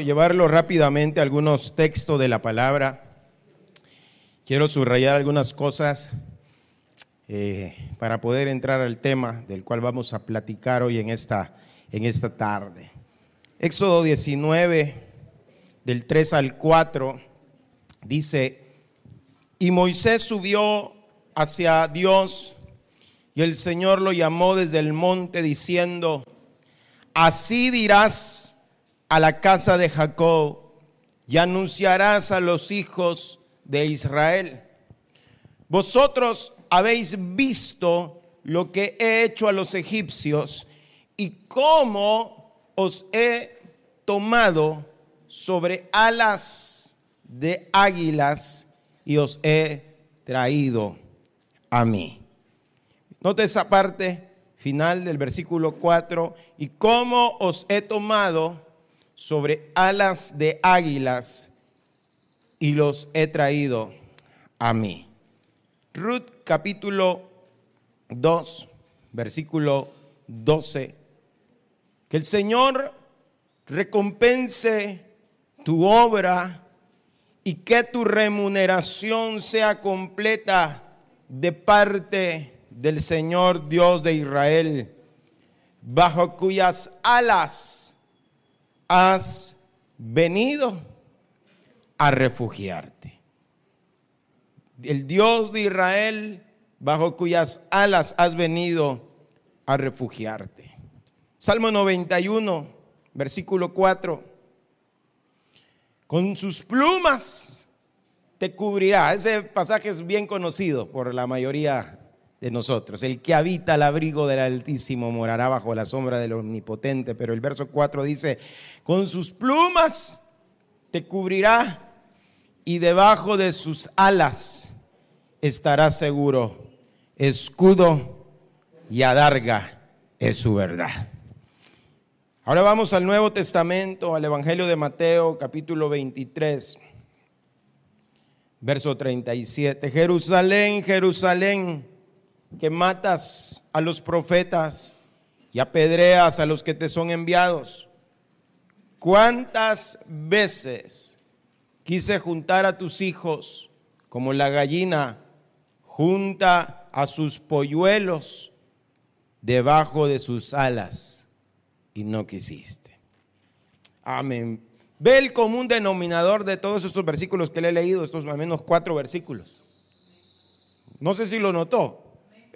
Llevarlo rápidamente a algunos textos de la palabra. Quiero subrayar algunas cosas eh, para poder entrar al tema del cual vamos a platicar hoy en esta, en esta tarde. Éxodo 19, del 3 al 4, dice, y Moisés subió hacia Dios y el Señor lo llamó desde el monte diciendo, así dirás a la casa de Jacob y anunciarás a los hijos de Israel. Vosotros habéis visto lo que he hecho a los egipcios y cómo os he tomado sobre alas de águilas y os he traído a mí. Note esa parte final del versículo 4, y cómo os he tomado sobre alas de águilas y los he traído a mí. Ruth capítulo 2, versículo 12. Que el Señor recompense tu obra y que tu remuneración sea completa de parte del Señor Dios de Israel, bajo cuyas alas has venido a refugiarte. El Dios de Israel, bajo cuyas alas has venido a refugiarte. Salmo 91, versículo 4. Con sus plumas te cubrirá. Ese pasaje es bien conocido por la mayoría nosotros. El que habita al abrigo del Altísimo morará bajo la sombra del Omnipotente. Pero el verso 4 dice, con sus plumas te cubrirá y debajo de sus alas estarás seguro. Escudo y adarga es su verdad. Ahora vamos al Nuevo Testamento, al Evangelio de Mateo, capítulo 23, verso 37. Jerusalén, Jerusalén que matas a los profetas y apedreas a los que te son enviados. ¿Cuántas veces quise juntar a tus hijos como la gallina junta a sus polluelos debajo de sus alas y no quisiste? Amén. Ve el común denominador de todos estos versículos que le he leído, estos al menos cuatro versículos. No sé si lo notó.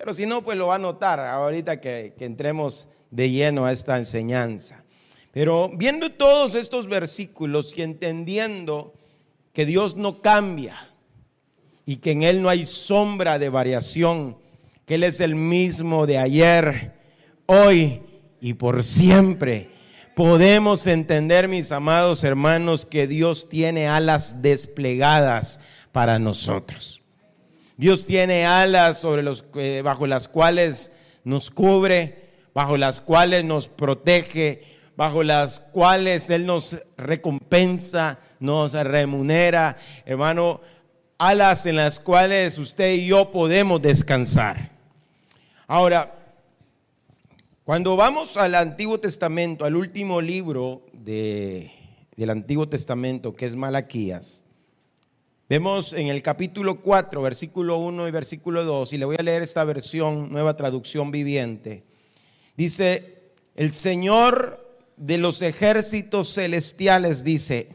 Pero si no, pues lo va a notar ahorita que, entremos de lleno a esta enseñanza. Pero viendo todos estos versículos y entendiendo que Dios no cambia y que en Él no hay sombra de variación, que Él es el mismo de ayer, hoy y por siempre, podemos entender, mis amados hermanos, que Dios tiene alas desplegadas para nosotros. Dios tiene alas sobre los, eh, bajo las cuales nos cubre, bajo las cuales nos protege, bajo las cuales Él nos recompensa, nos remunera. Hermano, alas en las cuales usted y yo podemos descansar. Ahora, cuando vamos al Antiguo Testamento, al último libro de, del Antiguo Testamento, que es Malaquías, Vemos en el capítulo 4, versículo 1 y versículo 2, y le voy a leer esta versión, nueva traducción viviente. Dice, el Señor de los ejércitos celestiales dice,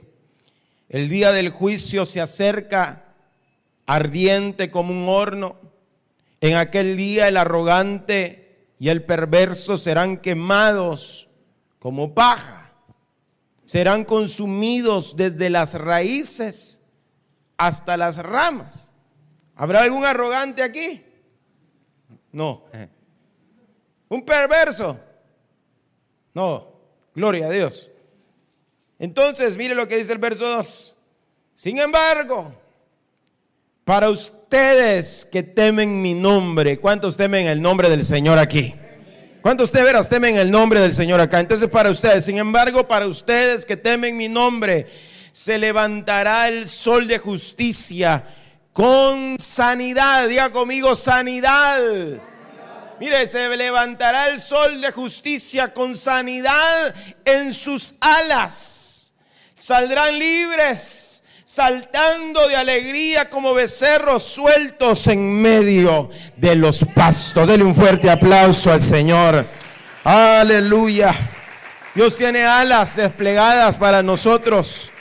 el día del juicio se acerca ardiente como un horno. En aquel día el arrogante y el perverso serán quemados como paja. Serán consumidos desde las raíces hasta las ramas. ¿Habrá algún arrogante aquí? No. ¿Un perverso? No. Gloria a Dios. Entonces, mire lo que dice el verso 2. Sin embargo, para ustedes que temen mi nombre, ¿cuántos temen el nombre del Señor aquí? ¿Cuántos ustedes veras temen el nombre del Señor acá? Entonces para ustedes, sin embargo, para ustedes que temen mi nombre, se levantará el sol de justicia con sanidad. Diga conmigo, sanidad. Mire, se levantará el sol de justicia con sanidad en sus alas. Saldrán libres saltando de alegría como becerros sueltos en medio de los pastos. Dele un fuerte aplauso al Señor. Aleluya. Dios tiene alas desplegadas para nosotros,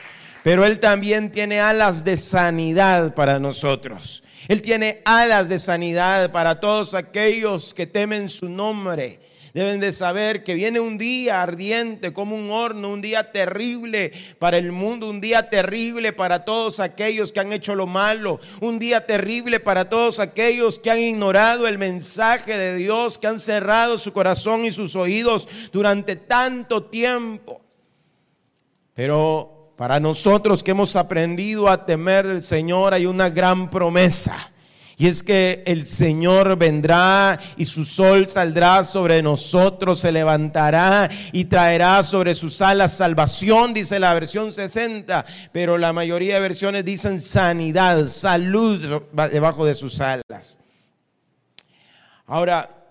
pero Él también tiene alas de sanidad para nosotros. Él tiene alas de sanidad para todos aquellos que temen su nombre Deben de saber que viene un día ardiente como un horno, un día terrible para el mundo, un día terrible para todos aquellos que han hecho lo malo, un día terrible para todos aquellos que han ignorado el mensaje de Dios, que han cerrado su corazón y sus oídos durante tanto tiempo. Pero para nosotros que hemos aprendido a temer del Señor hay una gran promesa. Y es que el Señor vendrá y su sol saldrá sobre nosotros, se levantará y traerá sobre sus alas salvación, dice la versión 60, pero la mayoría de versiones dicen sanidad, salud debajo de sus alas. Ahora,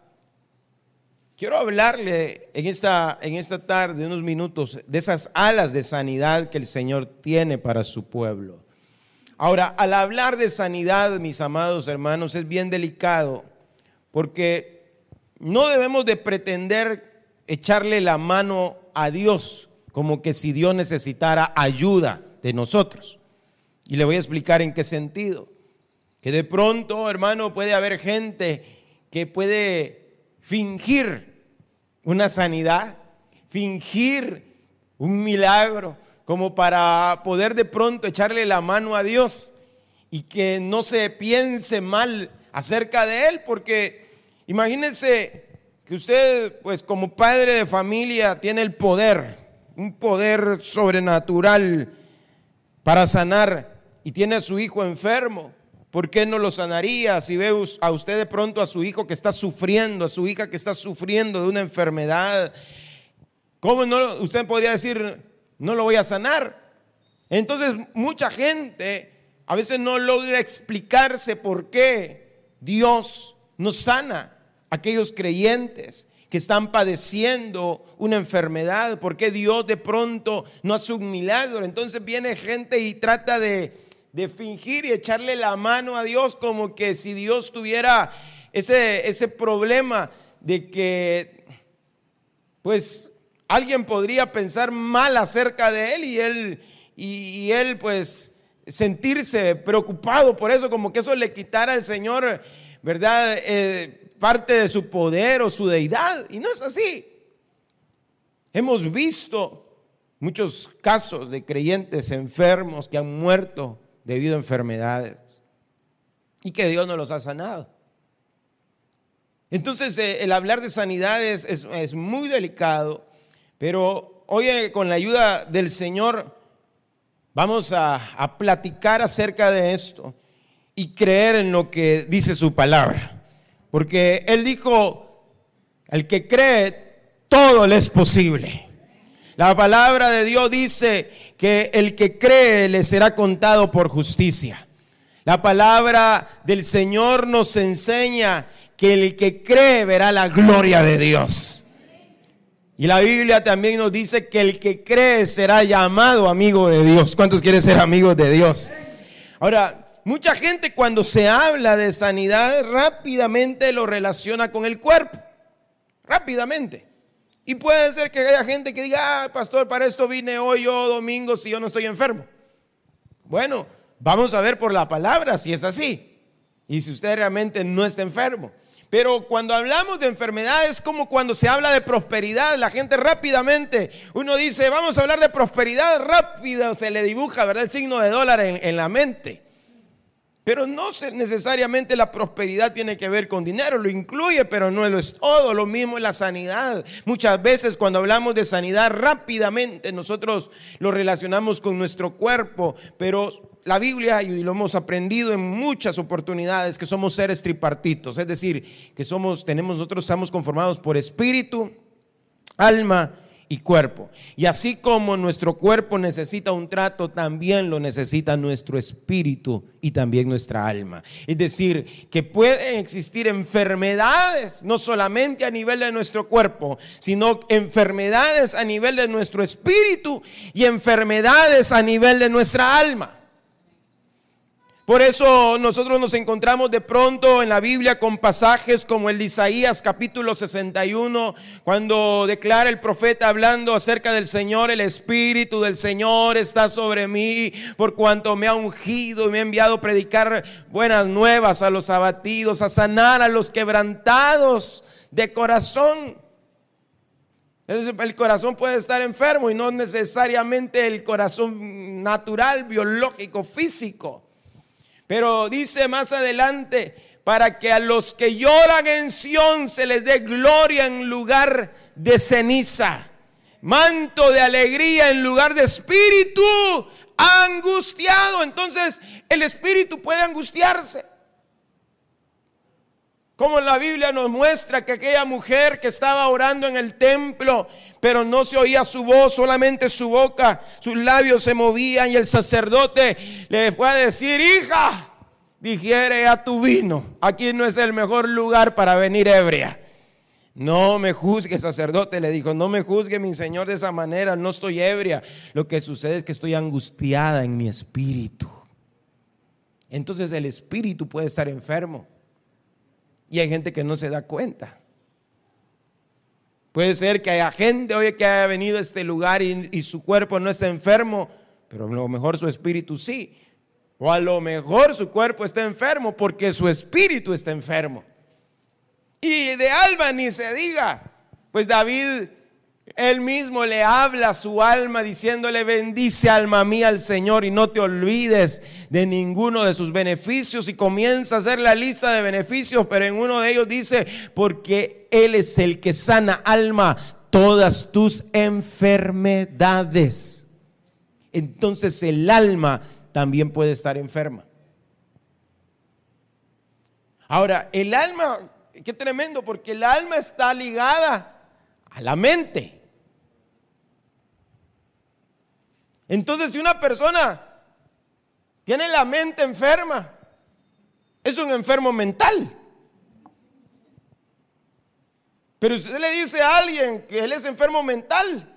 quiero hablarle en esta, en esta tarde, unos minutos, de esas alas de sanidad que el Señor tiene para su pueblo. Ahora, al hablar de sanidad, mis amados hermanos, es bien delicado, porque no debemos de pretender echarle la mano a Dios como que si Dios necesitara ayuda de nosotros. Y le voy a explicar en qué sentido. Que de pronto, hermano, puede haber gente que puede fingir una sanidad, fingir un milagro, como para poder de pronto echarle la mano a Dios y que no se piense mal acerca de Él, porque imagínense que usted, pues como padre de familia, tiene el poder, un poder sobrenatural para sanar y tiene a su hijo enfermo. ¿Por qué no lo sanaría si ve a usted de pronto a su hijo que está sufriendo, a su hija que está sufriendo de una enfermedad? ¿Cómo no? Usted podría decir, no lo voy a sanar. Entonces mucha gente a veces no logra explicarse por qué Dios no sana a aquellos creyentes que están padeciendo una enfermedad, por qué Dios de pronto no hace un milagro. Entonces viene gente y trata de, de fingir y echarle la mano a Dios como que si Dios tuviera ese, ese problema de que, pues, alguien podría pensar mal acerca de él y él, y, él pues sentirse preocupado por eso, como que eso le quitara al Señor, ¿verdad? Eh, parte de su poder o su deidad. Y no es así. Hemos visto muchos casos de creyentes enfermos que han muerto debido a enfermedades y que Dios no los ha sanado. Entonces, eh, el hablar de sanidades es, es muy delicado pero hoy eh, con la ayuda del Señor vamos a, platicar acerca de esto y creer en lo que dice su palabra. Porque Él dijo, el que cree, todo le es posible. La palabra de Dios dice que el que cree le será contado por justicia. La palabra del Señor nos enseña que el que cree verá la gloria de Dios. Y la Biblia también nos dice que el que cree será llamado amigo de Dios. ¿Cuántos quieren ser amigos de Dios? Ahora, mucha gente cuando se habla de sanidad rápidamente lo relaciona con el cuerpo. Rápidamente. Y puede ser que haya gente que diga, ah, pastor, para esto vine hoy yo domingo si yo no estoy enfermo. Bueno, vamos a ver por la palabra si es así. Y si usted realmente no está enfermo. Pero cuando hablamos de enfermedad es como cuando se habla de prosperidad, la gente rápidamente, uno dice, vamos a hablar de prosperidad rápida, se le dibuja, ¿verdad? El signo de dólar en la mente. Pero no necesariamente la prosperidad tiene que ver con dinero, lo incluye, pero no lo es todo. Lo mismo es la sanidad. Muchas veces cuando hablamos de sanidad rápidamente nosotros lo relacionamos con nuestro cuerpo, pero la Biblia, y lo hemos aprendido en muchas oportunidades, que somos seres tripartitos, es decir, que somos, tenemos, nosotros estamos conformados por espíritu, alma y cuerpo. Y así como nuestro cuerpo necesita un trato, también lo necesita nuestro espíritu y también nuestra alma. Es decir, que pueden existir enfermedades, no solamente a nivel de nuestro cuerpo, sino enfermedades a nivel de nuestro espíritu y enfermedades a nivel de nuestra alma. Por eso nosotros nos encontramos de pronto en la Biblia con pasajes como el de Isaías capítulo 61, cuando declara el profeta hablando acerca del Señor, el Espíritu del Señor está sobre mí, por cuanto me ha ungido y me ha enviado a predicar buenas nuevas a los abatidos, a sanar a los quebrantados de corazón. El corazón puede estar enfermo y no necesariamente el corazón natural, biológico, físico. Pero dice más adelante, para que a los que lloran en Sión se les dé gloria en lugar de ceniza, manto de alegría en lugar de espíritu angustiado. Entonces el espíritu puede angustiarse. Como la Biblia nos muestra que aquella mujer que estaba orando en el templo, pero no se oía su voz, solamente su boca, sus labios se movían y el sacerdote le fue a decir, hija, digiere a tu vino. Aquí no es el mejor lugar para venir ebria. No me juzgue, sacerdote, le dijo, no me juzgue mi Señor de esa manera, no estoy ebria. Lo que sucede es que estoy angustiada en mi espíritu. Entonces el espíritu puede estar enfermo. Y hay gente que no se da cuenta. Puede ser que haya gente hoy que haya venido a este lugar y, su cuerpo no está enfermo, pero a lo mejor su espíritu sí. O a lo mejor su cuerpo está enfermo porque su espíritu está enfermo. Y de alma ni se diga. Pues David él mismo le habla a su alma diciéndole, bendice alma mía al Señor y no te olvides de ninguno de sus beneficios. Y comienza a hacer la lista de beneficios, pero en uno de ellos dice, porque Él es el que sana alma todas tus enfermedades. Entonces el alma también puede estar enferma. Ahora, el alma, qué tremendo, porque el alma está ligada a la mente. Entonces, si una persona tiene la mente enferma, es un enfermo mental. Pero si usted le dice a alguien que él es enfermo mental,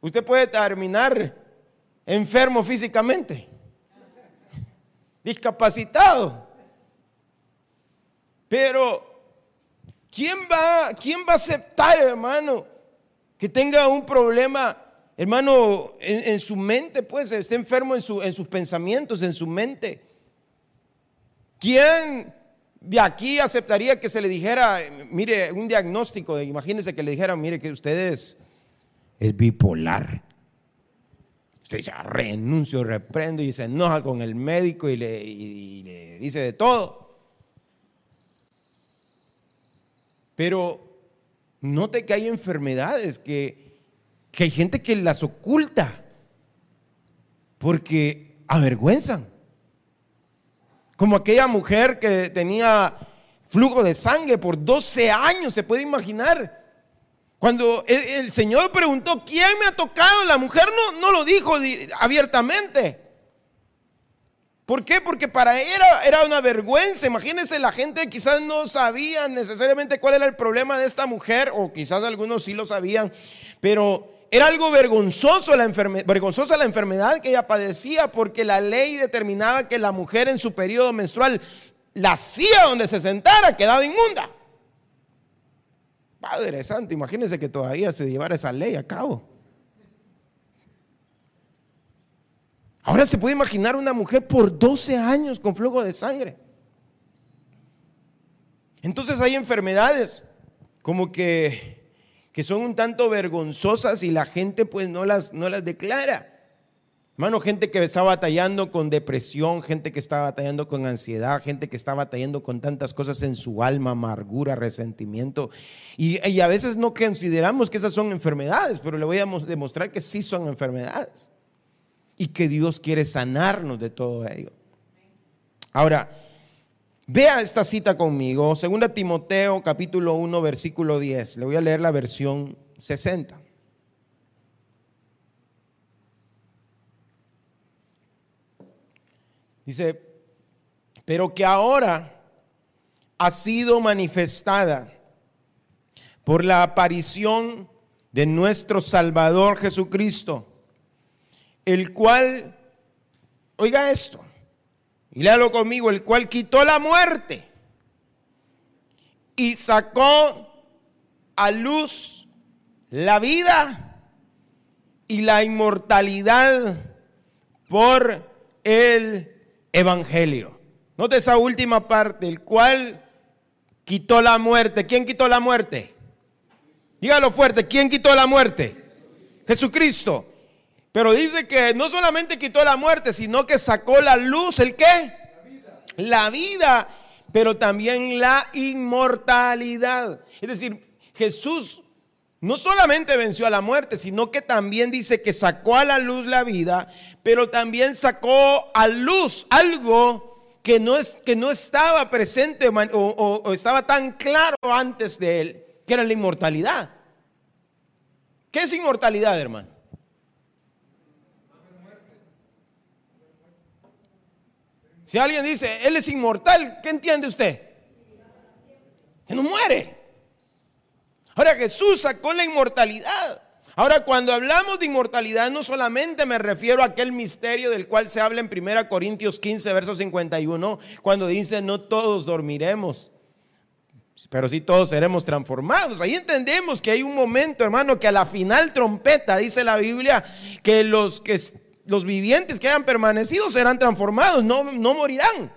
usted puede terminar enfermo físicamente, discapacitado. Pero ¿Quién va, quién va a aceptar, hermano, que tenga un problema, hermano, en, su mente, pues, esté enfermo en, su, en sus pensamientos, en su mente? ¿Quién de aquí aceptaría que se le dijera, mire, un diagnóstico, imagínese que le dijeran, mire, que usted es, bipolar? Usted dice, ah, renuncio, reprendo y se enoja con el médico y le dice de todo. Pero note que hay enfermedades que, que hay gente que las oculta porque avergüenzan. Como aquella mujer que tenía flujo de sangre por 12 años, se puede imaginar. Cuando el, Señor preguntó, ¿quién me ha tocado? La mujer no, no lo dijo abiertamente. ¿Por qué? Porque para ella era, una vergüenza. Imagínense, la gente quizás no sabía necesariamente cuál era el problema de esta mujer, o quizás algunos sí lo sabían, pero era algo vergonzoso la vergonzosa la enfermedad que ella padecía, porque la ley determinaba que la mujer en su periodo menstrual la hacía donde se sentara, quedaba inmunda. Padre Santo, imagínense que todavía se llevara esa ley a cabo. Ahora se puede imaginar una mujer por 12 años con flujo de sangre. Entonces hay enfermedades como que, que son un tanto vergonzosas y la gente pues no las, no las declara. Hermano, gente que está batallando con depresión, gente que está batallando con ansiedad, gente que está batallando con tantas cosas en su alma, amargura, resentimiento. Y, y, a veces no consideramos que esas son enfermedades, pero le voy a demostrar que sí son enfermedades. Y que Dios quiere sanarnos de todo ello. Ahora, vea esta cita conmigo, 2 Timoteo capítulo 1, versículo 10. Le voy a leer la versión 60. Dice, pero que ahora ha sido manifestada por la aparición de nuestro Salvador Jesucristo, el cual, oiga esto, y léalo conmigo, el cual quitó la muerte y sacó a luz la vida y la inmortalidad por el evangelio. Note esa última parte, el cual quitó la muerte. ¿Quién quitó la muerte? Dígalo fuerte, ¿quién quitó la muerte? Jesucristo. Pero dice que no solamente quitó la muerte, sino que sacó la luz, ¿el qué? La vida. La vida, pero también la inmortalidad. Es decir, Jesús no solamente venció a la muerte, sino que también dice que sacó a la luz la vida, pero también sacó a luz algo que no, es, que no estaba presente o, o estaba tan claro antes de él, que era la inmortalidad. ¿Qué es inmortalidad, hermano? Si alguien dice, Él es inmortal, ¿qué entiende usted? Que no muere. Ahora Jesús sacó la inmortalidad. Ahora, cuando hablamos de inmortalidad, no solamente me refiero a aquel misterio del cual se habla en 1 Corintios 15, verso 51, cuando dice, no todos dormiremos, pero sí todos seremos transformados. Ahí entendemos que hay un momento, hermano, que a la final trompeta, dice la Biblia, que los, que, los vivientes que hayan permanecido serán transformados, no, no morirán.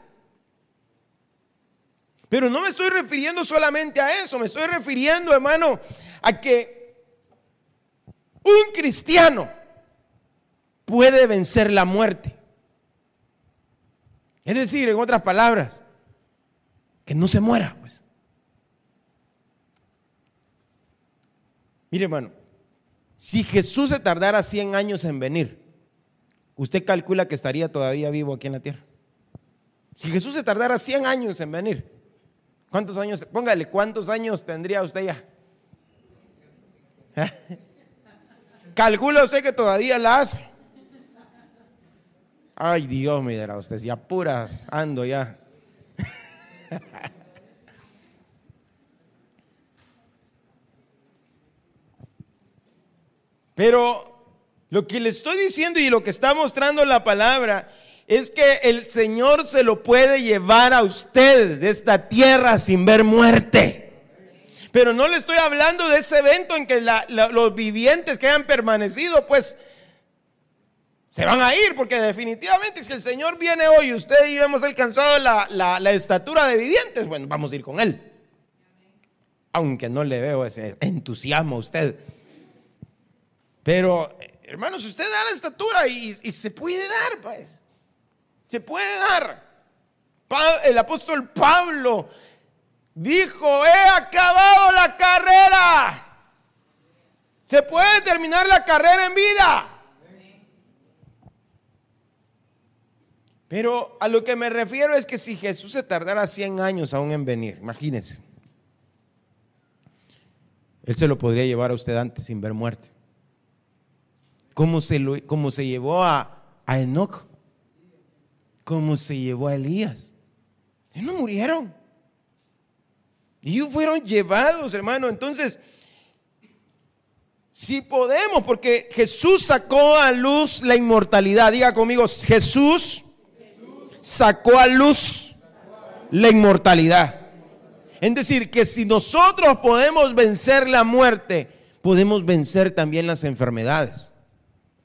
Pero no me estoy refiriendo solamente a eso, me estoy refiriendo, hermano, a que un cristiano puede vencer la muerte. Es decir, en otras palabras, que no se muera, pues. Mire, hermano, si Jesús se tardara 100 años en venir, ¿usted calcula que estaría todavía vivo aquí en la tierra? Si Jesús se tardara 100 años en venir, ¿Cuántos años? Póngale, ¿cuántos años tendría usted ya? Calcula usted que todavía la hace. Ay, Dios, me dirá usted, si apuras, ando ya. Pero lo que le estoy diciendo y lo que está mostrando la palabra es que el Señor se lo puede llevar a usted de esta tierra sin ver muerte. Pero no le estoy hablando de ese evento en que los vivientes que hayan permanecido, pues se van a ir, porque definitivamente si el Señor viene hoy y usted y hemos alcanzado la, la estatura de vivientes, bueno, vamos a ir con Él. Aunque no le veo ese entusiasmo a usted. Pero, hermanos, usted da la estatura y, se puede dar, pues. Se puede dar. El apóstol Pablo dijo, he acabado la carrera. Se puede terminar la carrera en vida. Pero a lo que me refiero es que si Jesús se tardara 100 años aún en venir, imagínense, Él se lo podría llevar a usted antes sin ver muerte. Como se, lo, se llevó a, a Enoch como se llevó a Elías. Ellos no murieron. Ellos fueron llevados, hermano. Entonces, si podemos, porque Jesús sacó a luz la inmortalidad. Diga conmigo, Jesús sacó a luz la inmortalidad. Es decir, que si nosotros podemos vencer la muerte, podemos vencer también las enfermedades.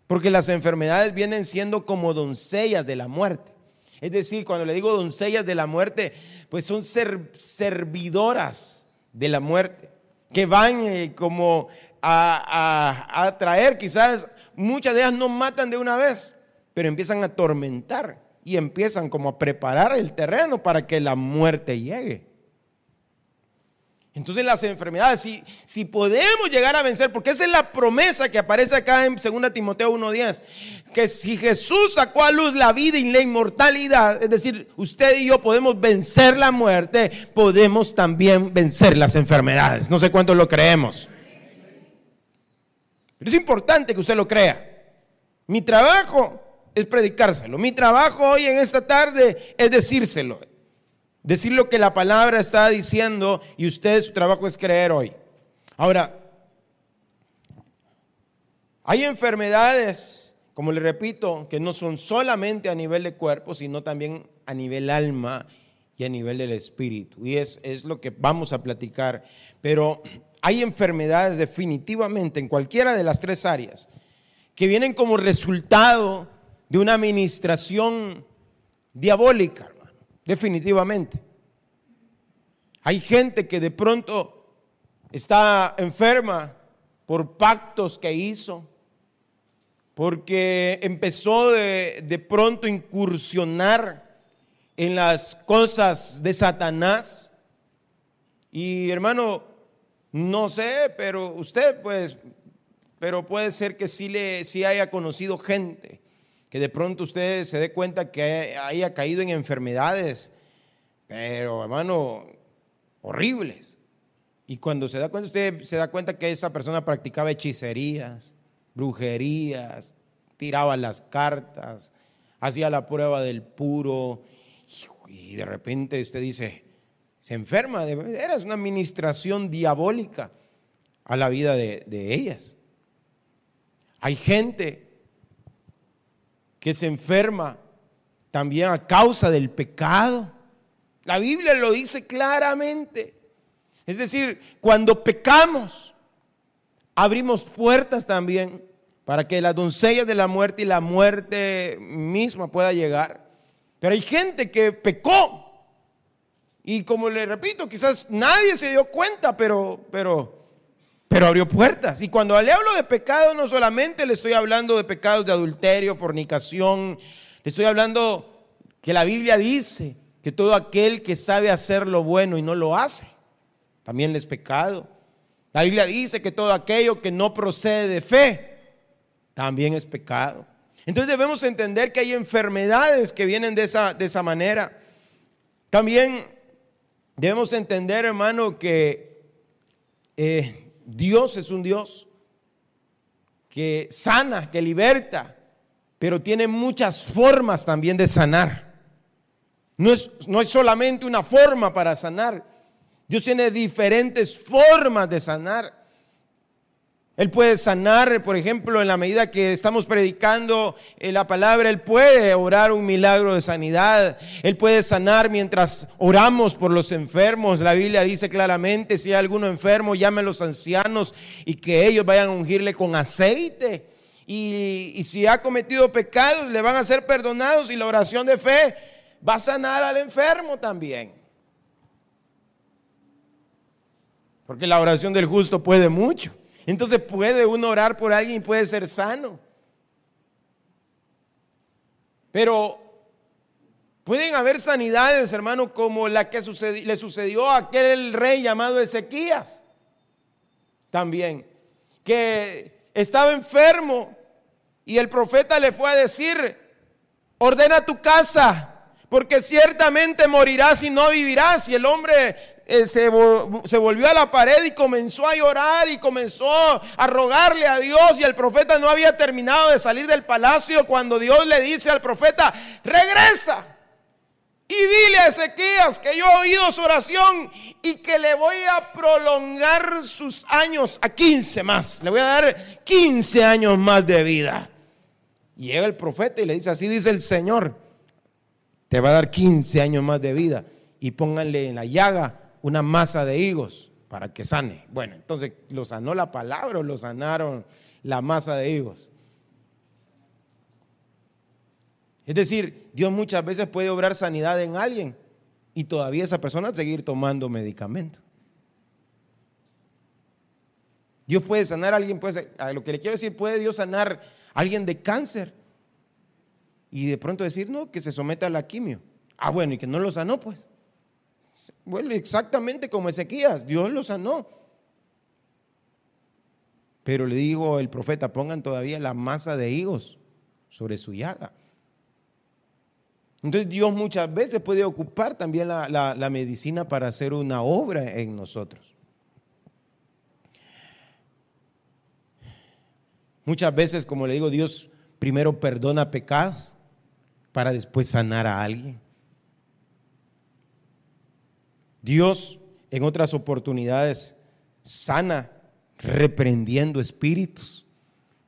Porque las enfermedades vienen siendo como doncellas de la muerte. Es decir, cuando le digo doncellas de la muerte, pues son servidoras de la muerte, que van eh, como a, a, traer, quizás muchas de ellas no matan de una vez, pero empiezan a atormentar y empiezan como a preparar el terreno para que la muerte llegue. Entonces las enfermedades, si, si podemos llegar a vencer, porque esa es la promesa que aparece acá en 2 Timoteo 1.10, que si Jesús sacó a luz la vida y la inmortalidad, es decir, usted y yo podemos vencer la muerte, podemos también vencer las enfermedades. No sé cuántos lo creemos. Pero es importante que usted lo crea. Mi trabajo es predicárselo. Mi trabajo hoy en esta tarde es decírselo. Decir lo que la palabra está diciendo y usted su trabajo es creer hoy. Ahora, hay enfermedades, como le repito, que no son solamente a nivel de cuerpo, sino también a nivel alma y a nivel del espíritu. Y es, es lo que vamos a platicar. Pero hay enfermedades definitivamente en cualquiera de las tres áreas que vienen como resultado de una administración diabólica definitivamente. Hay gente que de pronto está enferma por pactos que hizo, porque empezó de, de pronto a incursionar en las cosas de Satanás. Y hermano, no sé, pero usted pues, pero puede ser que sí, le, sí haya conocido gente que de pronto usted se dé cuenta que haya caído en enfermedades, pero hermano, horribles. Y cuando se da cuenta, usted se da cuenta que esa persona practicaba hechicerías, brujerías, tiraba las cartas, hacía la prueba del puro, y de repente usted dice, se enferma, era una administración diabólica a la vida de, de ellas. Hay gente que se enferma también a causa del pecado. La Biblia lo dice claramente. Es decir, cuando pecamos, abrimos puertas también para que la doncella de la muerte y la muerte misma pueda llegar. Pero hay gente que pecó. Y como le repito, quizás nadie se dio cuenta, pero, pero pero abrió puertas. Y cuando le hablo de pecado, no solamente le estoy hablando de pecados de adulterio, fornicación, le estoy hablando que la Biblia dice que todo aquel que sabe hacer lo bueno y no lo hace, también es pecado. La Biblia dice que todo aquello que no procede de fe, también es pecado. Entonces debemos entender que hay enfermedades que vienen de esa, de esa manera. También debemos entender, hermano, que eh, Dios es un Dios que sana, que liberta, pero tiene muchas formas también de sanar. No es, no es solamente una forma para sanar. Dios tiene diferentes formas de sanar. Él puede sanar, por ejemplo, en la medida que estamos predicando eh, la palabra, Él puede orar un milagro de sanidad. Él puede sanar mientras oramos por los enfermos. La Biblia dice claramente, si hay alguno enfermo, llame a los ancianos y que ellos vayan a ungirle con aceite. Y, y si ha cometido pecados, le van a ser perdonados y la oración de fe va a sanar al enfermo también. Porque la oración del justo puede mucho. Entonces puede uno orar por alguien y puede ser sano. Pero pueden haber sanidades, hermano, como la que le sucedió a aquel rey llamado Ezequías. También. Que estaba enfermo y el profeta le fue a decir, ordena tu casa, porque ciertamente morirás y no vivirás. Y el hombre eh, se, volvió a la pared y comenzó a llorar y comenzó a rogarle a Dios y el profeta no había terminado de salir del palacio cuando Dios le dice al profeta, regresa y dile a Ezequías que yo he oído su oración y que le voy a prolongar sus años a 15 más, le voy a dar 15 años más de vida. Llega el profeta y le dice, así dice el Señor, te va a dar 15 años más de vida y pónganle en la llaga una masa de higos para que sane. Bueno, entonces lo sanó la palabra o lo sanaron la masa de higos. Es decir, Dios muchas veces puede obrar sanidad en alguien y todavía esa persona seguir tomando medicamento. Dios puede sanar a alguien, a lo que le quiero decir, puede Dios sanar a alguien de cáncer y de pronto decir, no, que se someta a la quimio. Ah, bueno, y que no lo sanó, pues. Bueno, exactamente como Ezequías, Dios lo sanó. Pero le dijo el profeta, pongan todavía la masa de higos sobre su llaga. Entonces Dios muchas veces puede ocupar también la, la medicina para hacer una obra en nosotros. Muchas veces, como le digo, Dios primero perdona pecados para después sanar a alguien. Dios en otras oportunidades sana reprendiendo espíritus,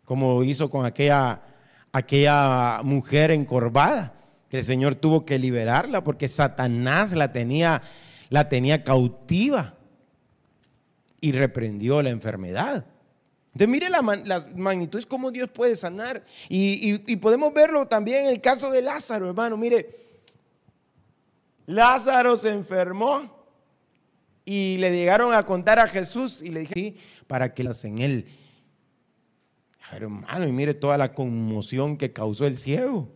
como hizo con aquella, aquella mujer encorvada, que el Señor tuvo que liberarla porque Satanás la tenía, la tenía cautiva y reprendió la enfermedad. Entonces mire la, las magnitudes, cómo Dios puede sanar. Y, y, podemos verlo también en el caso de Lázaro, hermano. Mire, Lázaro se enfermó y le llegaron a contar a Jesús y le dije, para que las en él. Hermano, y mire toda la conmoción que causó el ciego.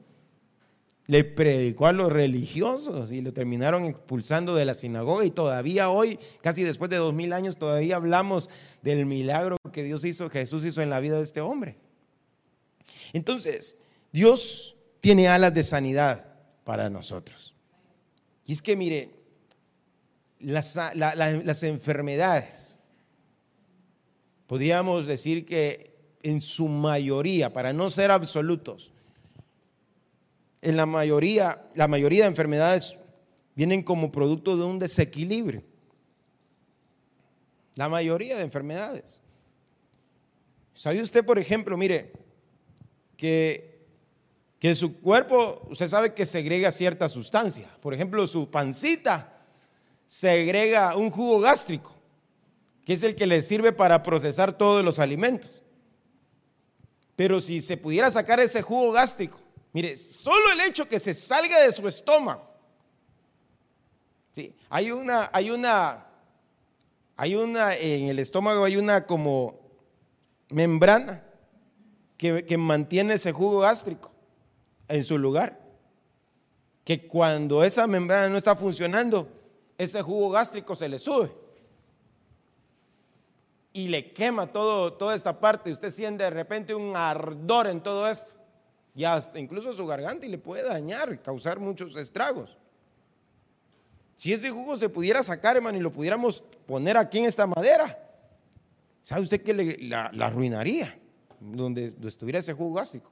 Le predicó a los religiosos y lo terminaron expulsando de la sinagoga y todavía hoy, casi después de dos mil años, todavía hablamos del milagro que Dios hizo, Jesús hizo en la vida de este hombre. Entonces, Dios tiene alas de sanidad para nosotros. Y es que mire, las, las enfermedades, podríamos decir que en su mayoría, para no ser absolutos, en la mayoría, la mayoría de enfermedades vienen como producto de un desequilibrio. La mayoría de enfermedades. ¿Sabe usted, por ejemplo, mire, que, que su cuerpo, usted sabe que segrega cierta sustancia? Por ejemplo, su pancita segrega un jugo gástrico, que es el que le sirve para procesar todos los alimentos. Pero si se pudiera sacar ese jugo gástrico, mire, solo el hecho que se salga de su estómago, ¿sí? hay una, hay una, hay una, en el estómago hay una como membrana que, que mantiene ese jugo gástrico en su lugar. Que cuando esa membrana no está funcionando, ese jugo gástrico se le sube y le quema todo, toda esta parte. Usted siente de repente un ardor en todo esto, y hasta incluso su garganta y le puede dañar, causar muchos estragos. Si ese jugo se pudiera sacar, hermano, y lo pudiéramos poner aquí en esta madera, ¿sabe usted que la, la, arruinaría? Donde estuviera ese jugo gástrico.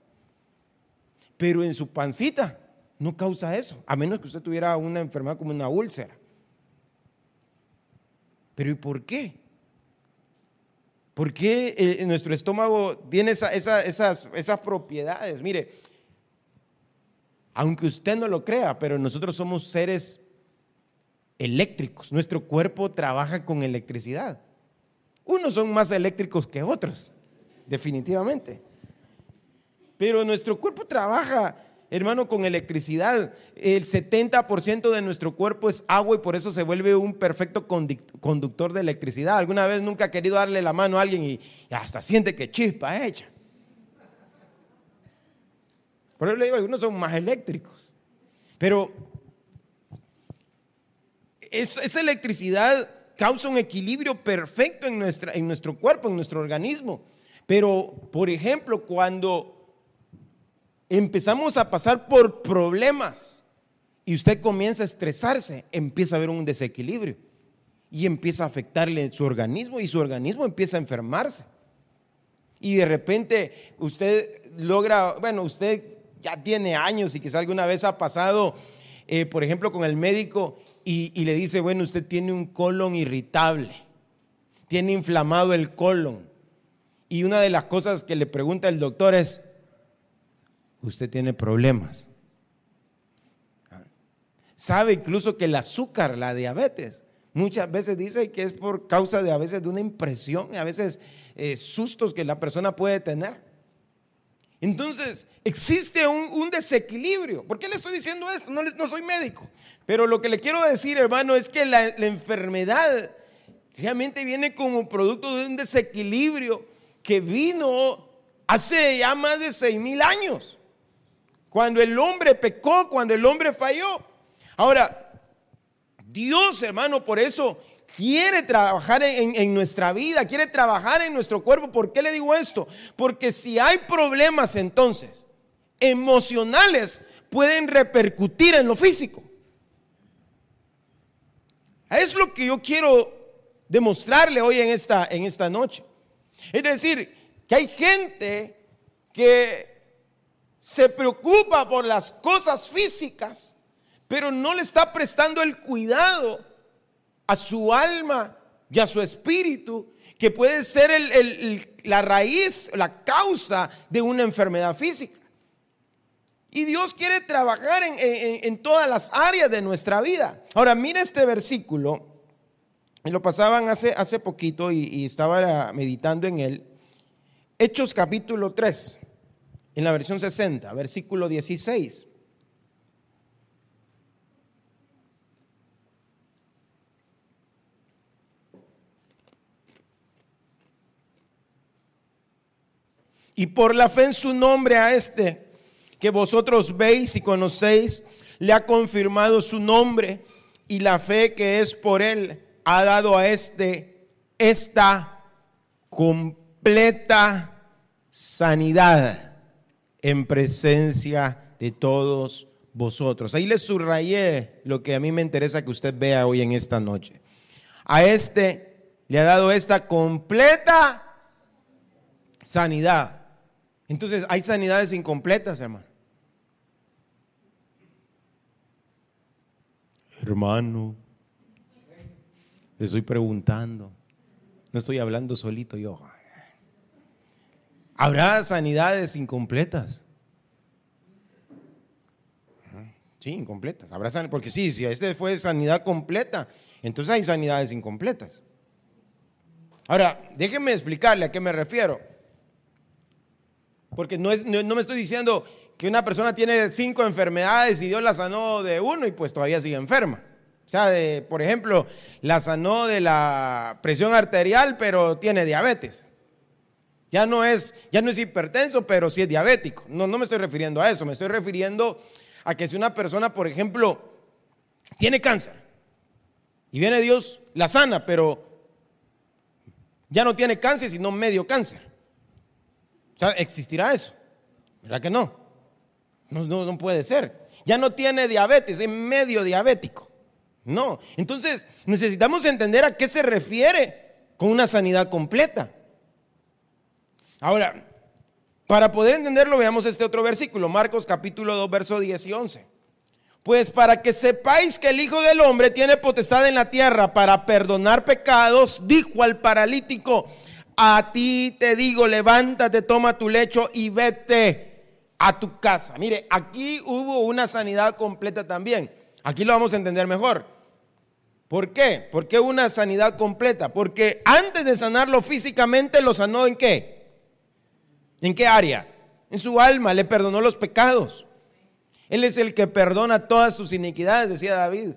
Pero en su pancita no causa eso, a menos que usted tuviera una enfermedad como una úlcera. Pero ¿y por qué? ¿Por qué eh, nuestro estómago tiene esas, esas propiedades? Mire, aunque usted no lo crea, pero nosotros somos seres eléctricos. Nuestro cuerpo trabaja con electricidad. Unos son más eléctricos que otros, definitivamente. Pero nuestro cuerpo trabaja hermano, con electricidad. El 70% de nuestro cuerpo es agua y por eso se vuelve un perfecto conductor de electricidad. ¿Alguna vez nunca ha querido darle la mano a alguien y hasta siente que chispa hecha? Por eso le digo, algunos son más eléctricos. Pero esa electricidad causa un equilibrio perfecto en, nuestra, en nuestro cuerpo, en nuestro organismo. Pero, por ejemplo, cuando empezamos a pasar por problemas y usted comienza a estresarse, empieza a haber un desequilibrio y empieza a afectarle su organismo y su organismo empieza a enfermarse. Y de repente usted logra, bueno, usted ya tiene años y quizá alguna vez ha pasado, eh, por ejemplo, con el médico y, y le dice, bueno, usted tiene un colon irritable, tiene inflamado el colon. Y una de las cosas que le pregunta el doctor es, usted tiene problemas. Sabe incluso que el azúcar, la diabetes, muchas veces dice que es por causa de a veces de una impresión, a veces eh, sustos que la persona puede tener. Entonces, existe un, desequilibrio. ¿Por qué le estoy diciendo esto? No, no, soy médico. Pero lo que le quiero decir, hermano, es que la, la enfermedad realmente viene como producto de un desequilibrio que vino hace ya más de seis mil años cuando el hombre pecó, cuando el hombre falló. Ahora, Dios, hermano, por eso quiere trabajar en, nuestra vida, quiere trabajar en nuestro cuerpo. ¿Por qué le digo esto? Porque si hay problemas entonces emocionales, pueden repercutir en lo físico. Es lo que yo quiero demostrarle hoy en esta, en esta noche. Es decir, que hay gente que se preocupa por las cosas físicas, pero no le está prestando el cuidado a su alma y a su espíritu, que puede ser la raíz, la causa de una enfermedad física. Y Dios quiere trabajar en, todas las áreas de nuestra vida. Ahora, mira este versículo. Lo pasaban hace, hace poquito y, y estaba meditando en él. Hechos capítulo 3, en la versión 60, versículo 16. Y por la fe en su nombre a este que vosotros veis y conocéis, le ha confirmado su nombre y la fe que es por él ha dado a este esta completa sanidad en presencia de todos vosotros. Ahí le subrayé lo que a mí me interesa que usted vea hoy en esta noche. A este le ha dado esta completa sanidad. Entonces hay sanidades incompletas, hermano. Hermano, le estoy preguntando. No estoy hablando solito yo. Habrá sanidades incompletas. Sí, incompletas. Habrá porque sí, si este fue sanidad completa, entonces hay sanidades incompletas. Ahora, déjenme explicarle a qué me refiero. Porque no, es, no me estoy diciendo que una persona tiene cinco enfermedades y Dios la sanó de uno y pues todavía sigue enferma. O sea, por ejemplo, la sanó de la presión arterial, pero tiene diabetes. Ya no es, ya no es hipertenso, pero sí es diabético. No, no me estoy refiriendo a eso, me estoy refiriendo a que si una persona, por ejemplo, tiene cáncer y viene Dios, la sana, pero ya no tiene cáncer, sino medio cáncer. O sea, ¿existirá eso? ¿Verdad que no? No, puede ser. Ya no tiene diabetes, es medio diabético. No. Entonces, necesitamos entender a qué se refiere con una sanidad completa. Ahora, para poder entenderlo, veamos este otro versículo, Marcos capítulo 2, verso 10 y 11. Pues para que sepáis que el Hijo del Hombre tiene potestad en la tierra para perdonar pecados, dijo al paralítico, a ti te digo, levántate, toma tu lecho y vete a tu casa. Mire, aquí hubo una sanidad completa también. Aquí lo vamos a entender mejor. ¿Por qué? ¿Por qué una sanidad completa? Porque antes de sanarlo físicamente, lo sanó en qué? ¿En qué área? En su alma, le perdonó los pecados. Él es el que perdona todas sus iniquidades, decía David.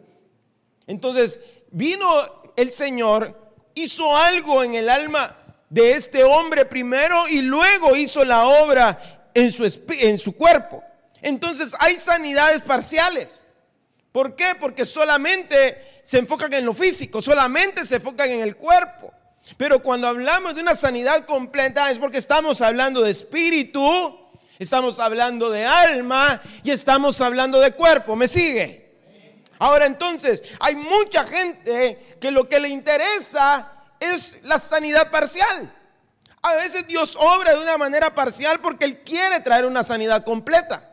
Entonces, vino el Señor, hizo algo en el alma de este hombre primero y luego hizo la obra en su, en su cuerpo. Entonces hay sanidades parciales. ¿Por qué? Porque solamente se enfocan en lo físico, solamente se enfocan en el cuerpo. Pero cuando hablamos de una sanidad completa es porque estamos hablando de espíritu, estamos hablando de alma y estamos hablando de cuerpo. ¿Me sigue? Ahora entonces, hay mucha gente que lo que le interesa es la sanidad parcial. A veces Dios obra de una manera parcial porque Él quiere traer una sanidad completa.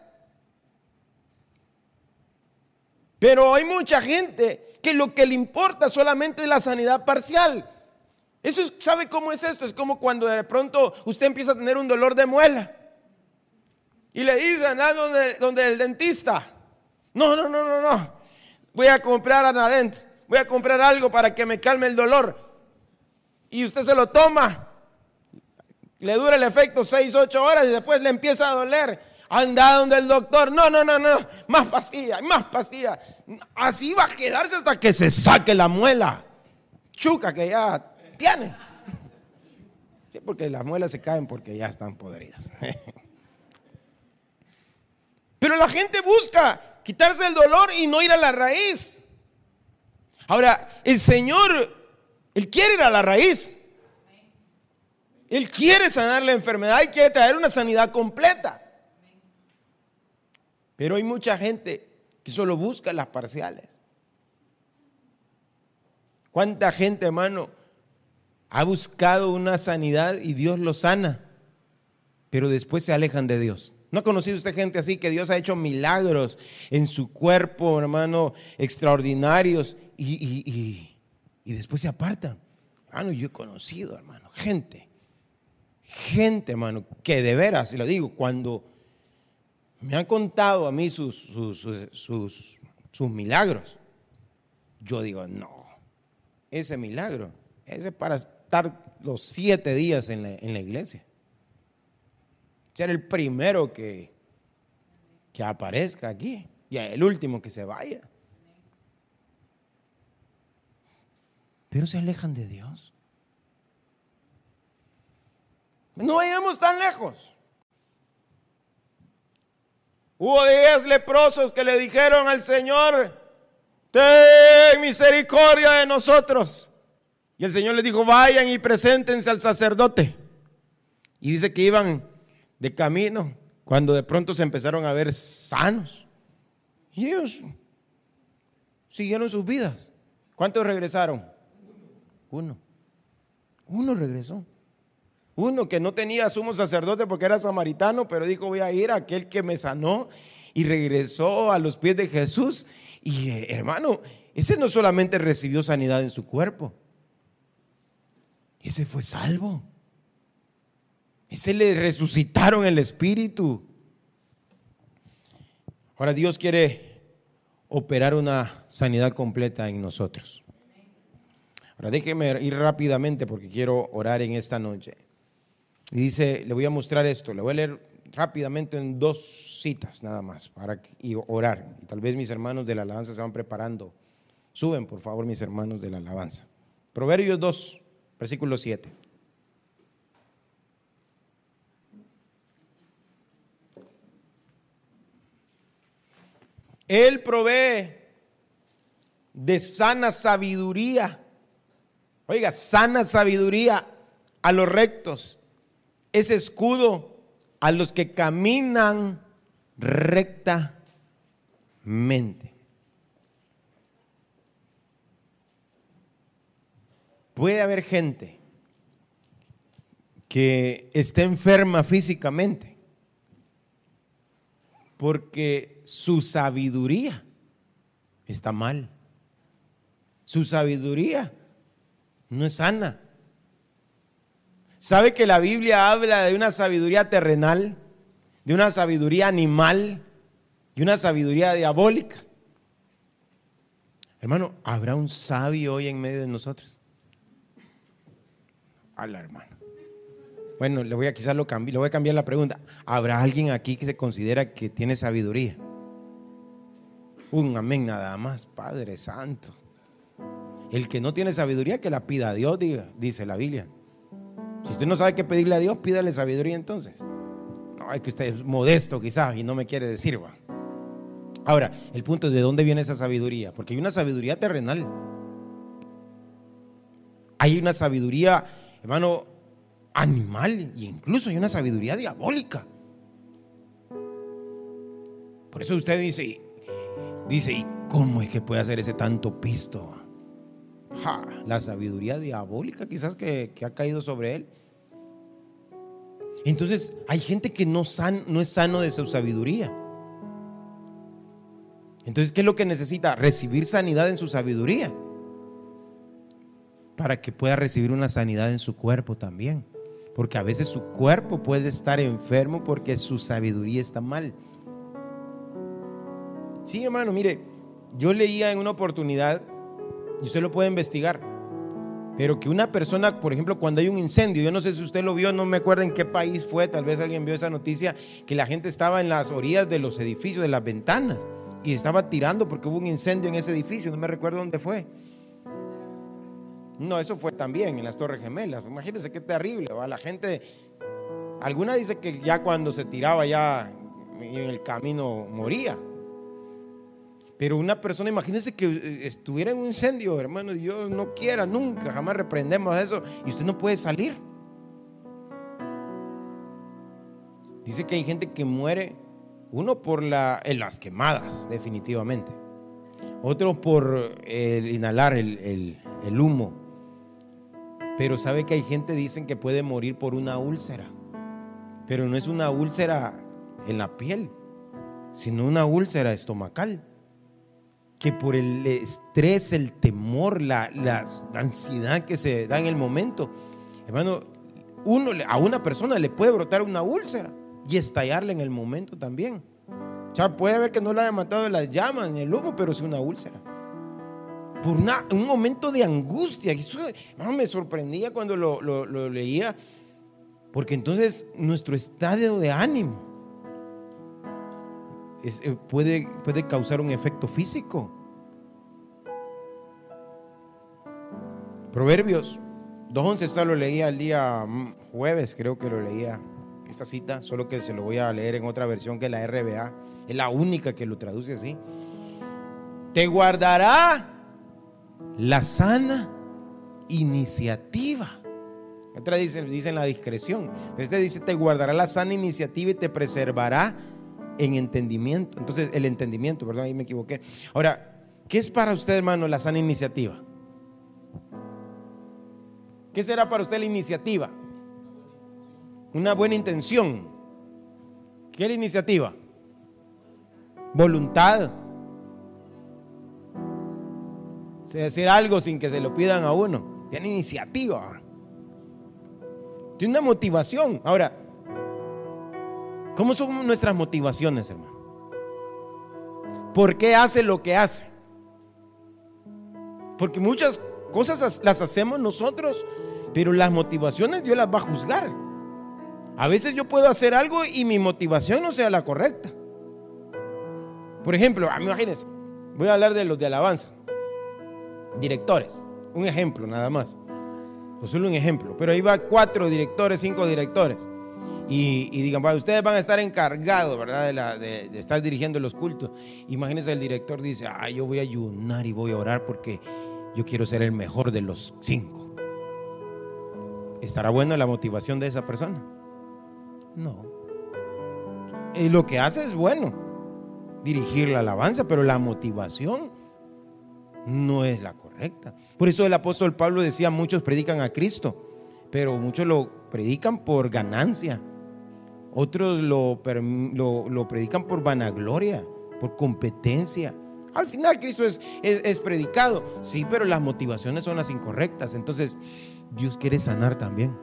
Pero hay mucha gente que lo que le importa solamente es la sanidad parcial. Eso ¿sabe cómo es esto? Es como cuando de pronto usted empieza a tener un dolor de muela. Y le dicen, ah, donde, donde el dentista. No, no, no, no, no. Voy a comprar Anadent. Voy a comprar algo para que me calme el dolor. Y usted se lo toma le dura el efecto 6, 8 horas y después le empieza a doler. Anda donde el doctor, no, no, no, no, más pastillas, más pastillas. Así va a quedarse hasta que se saque la muela. Chuca que ya Sí, porque las muelas se caen porque ya están podridas. Pero la gente busca quitarse el dolor y no ir a la raíz. Ahora, el Señor, Él quiere ir a la raíz. Él quiere sanar la enfermedad y quiere traer una sanidad completa. Pero hay mucha gente que solo busca las parciales. ¿Cuánta gente, hermano, ha buscado una sanidad y Dios lo sana, pero después se alejan de Dios? ¿No ha conocido usted gente así que Dios ha hecho milagros en su cuerpo, hermano, extraordinarios y, después se apartan? Hermano, yo he conocido, hermano, gente gente, hermano, que de veras, y lo digo, cuando me han contado a mí sus, sus, milagros, yo digo, no, ese milagro, ese es para estar los siete días en la, iglesia. Ser el primero que, que aparezca aquí y el último que se vaya. Pero se alejan de Dios. No vayamos tan lejos. Hubo diez leprosos que le dijeron al Señor, ten misericordia de nosotros. Y el Señor les dijo, vayan y preséntense al sacerdote. Y dice que iban de camino cuando de pronto se empezaron a ver sanos. Y ellos siguieron sus vidas. ¿Cuántos regresaron? Uno. Uno regresó. Uno que no tenía sumo sacerdote porque era samaritano, pero dijo, voy a ir a aquel que me sanó y regresó a los pies de Jesús. Y eh, hermano, ese no solamente recibió sanidad en su cuerpo, ese fue salvo. Ese le resucitaron el espíritu. Ahora Dios quiere operar una sanidad completa en nosotros. Ahora déjeme ir rápidamente porque quiero orar en esta noche. Y dice, le voy a mostrar esto, le voy a leer rápidamente en dos citas nada más para y orar. Y tal vez mis hermanos de la alabanza se van preparando. Suben, por favor, mis hermanos de la alabanza. Proverbios 2, versículo 7. Él provee de sana sabiduría. Oiga, sana sabiduría a los rectos es escudo a los que caminan rectamente. Puede haber gente que esté enferma físicamente porque su sabiduría está mal. Su sabiduría no es sana. ¿Sabe que la Biblia habla de una sabiduría terrenal, de una sabiduría animal y una sabiduría diabólica? Hermano, ¿habrá un sabio hoy en medio de nosotros? Hermano. Bueno, le voy a quizás lo le voy a cambiar la pregunta. ¿Habrá alguien aquí que se considera que tiene sabiduría? Un amén nada más, Padre Santo. El que no tiene sabiduría que la pida a Dios, dice la Biblia. Si usted no sabe qué pedirle a Dios, pídale sabiduría entonces. No, es que usted es modesto quizás y no me quiere decir, va. Ahora, el punto es de dónde viene esa sabiduría, porque hay una sabiduría terrenal. Hay una sabiduría, hermano, animal e incluso hay una sabiduría diabólica. Por eso usted dice, dice, ¿y cómo es que puede hacer ese tanto pisto? la sabiduría diabólica quizás que, ha caído sobre él. Entonces hay gente que no, no es sano de su sabiduría. Entonces, ¿qué es lo que necesita? Recibir sanidad en su sabiduría. Para que pueda recibir una sanidad en su cuerpo también. Porque a veces su cuerpo puede estar enfermo porque su sabiduría está mal. Sí, hermano, mire, yo leía en una oportunidad y usted lo puede investigar. Pero que una persona, por ejemplo, cuando hay un incendio, yo no sé si usted lo vio, no me acuerdo en qué país fue, tal vez alguien vio esa noticia, que la gente estaba en las orillas de los edificios, de las ventanas, y estaba tirando porque hubo un incendio en ese edificio, no me recuerdo dónde fue. No, eso fue también en las Torres Gemelas. Imagínense qué terrible, ¿va? La gente, alguna dice que ya cuando se tiraba ya en el camino moría. Pero una persona, imagínense que eh, estuviera en un incendio, hermano, Dios no quiera, nunca, jamás reprendemos eso y usted no puede salir. Dice que hay gente que muere, uno por las quemadas, definitivamente. Otro por el inhalar el humo. Pero sabe que hay gente, dicen que puede morir por una úlcera. Pero no es una úlcera en la piel, sino una úlcera estomacal que por el estrés, el temor, la, ansiedad que se da en el momento, hermano, uno, a una persona le puede brotar una úlcera y estallarle en el momento también. O sea, puede haber que no la haya matado las llamas ni el humo, pero es una úlcera. Por un momento de angustia. Eso me sorprendía cuando lo, leía, porque entonces nuestro estado de ánimo eh, puede, causar un efecto físico. Proverbios 2.11, esto lo leía el día mm, jueves, creo que lo leía esta cita, solo que se lo voy a leer en otra versión que la RBA. Es la única que lo traduce así. Te guardará la sana iniciativa. Otra dice, dice la discreción. Este dice, te guardará la sana iniciativa y te preservará en entendimiento. Entonces, el entendimiento, perdón, ahí me equivoqué. Ahora, ¿qué es para usted, hermano, la sana iniciativa? ¿Qué será para usted la iniciativa? Una buena intención. ¿Qué es la iniciativa? Voluntad. Hacer algo sin que se lo pidan a uno. Tiene iniciativa. Tiene una motivación. Ahora, ¿Cómo son nuestras motivaciones, hermano? ¿Por qué hace lo que hace? Porque muchas cosas las hacemos nosotros, pero las motivaciones Dios las va a juzgar. A veces yo puedo hacer algo y mi motivación no sea la correcta. Por ejemplo, ah, imagínense, voy a hablar de los de alabanza, directores, un ejemplo nada más, o solo un ejemplo, pero ahí va cuatro directores, cinco directores y, digan, ustedes van a estar encargados, ¿verdad? De, estar dirigiendo los cultos. Imagínense el director dice, ah, yo voy a ayunar y voy a orar porque yo quiero ser el mejor de los cinco. ¿Estará buena la motivación de esa persona? No. Y lo que hace es bueno, dirigir la alabanza, pero la motivación no es la correcta. Por eso el apóstol Pablo decía, muchos predican a Cristo, pero muchos lo predican por ganancia otros lo, lo, predican por vanagloria, por competencia. Al final Cristo es, es, predicado, sí, pero las motivaciones son las incorrectas. Entonces, Dios quiere sanar también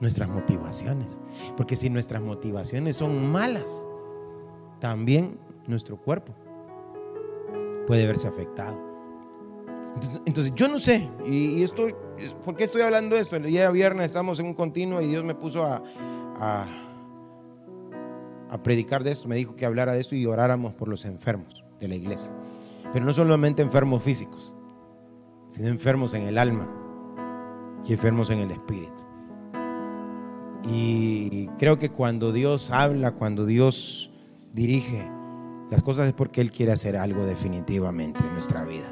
nuestras motivaciones. Porque si nuestras motivaciones son malas, también nuestro cuerpo puede verse afectado. Entonces, yo no sé, y, estoy, ¿por qué estoy hablando de esto? El día de viernes estamos en un continuo y Dios me puso a a predicar de esto, me dijo que hablara de esto y oráramos por los enfermos de la iglesia. Pero no solamente enfermos físicos, sino enfermos en el alma y enfermos en el espíritu. Y creo que cuando Dios habla, cuando Dios dirige las cosas es porque Él quiere hacer algo definitivamente en nuestra vida.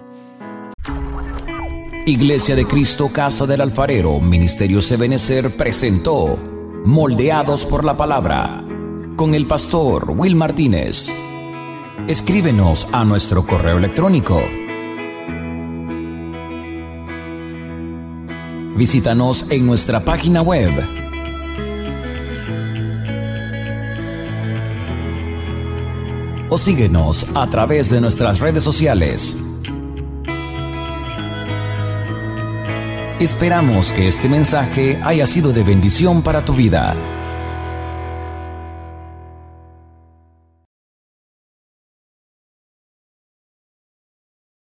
Iglesia de Cristo, Casa del Alfarero, Ministerio Sebenecer presentó Moldeados por la Palabra con el pastor Will Martínez. Escríbenos a nuestro correo electrónico. Visítanos en nuestra página web. O síguenos a través de nuestras redes sociales. Esperamos que este mensaje haya sido de bendición para tu vida.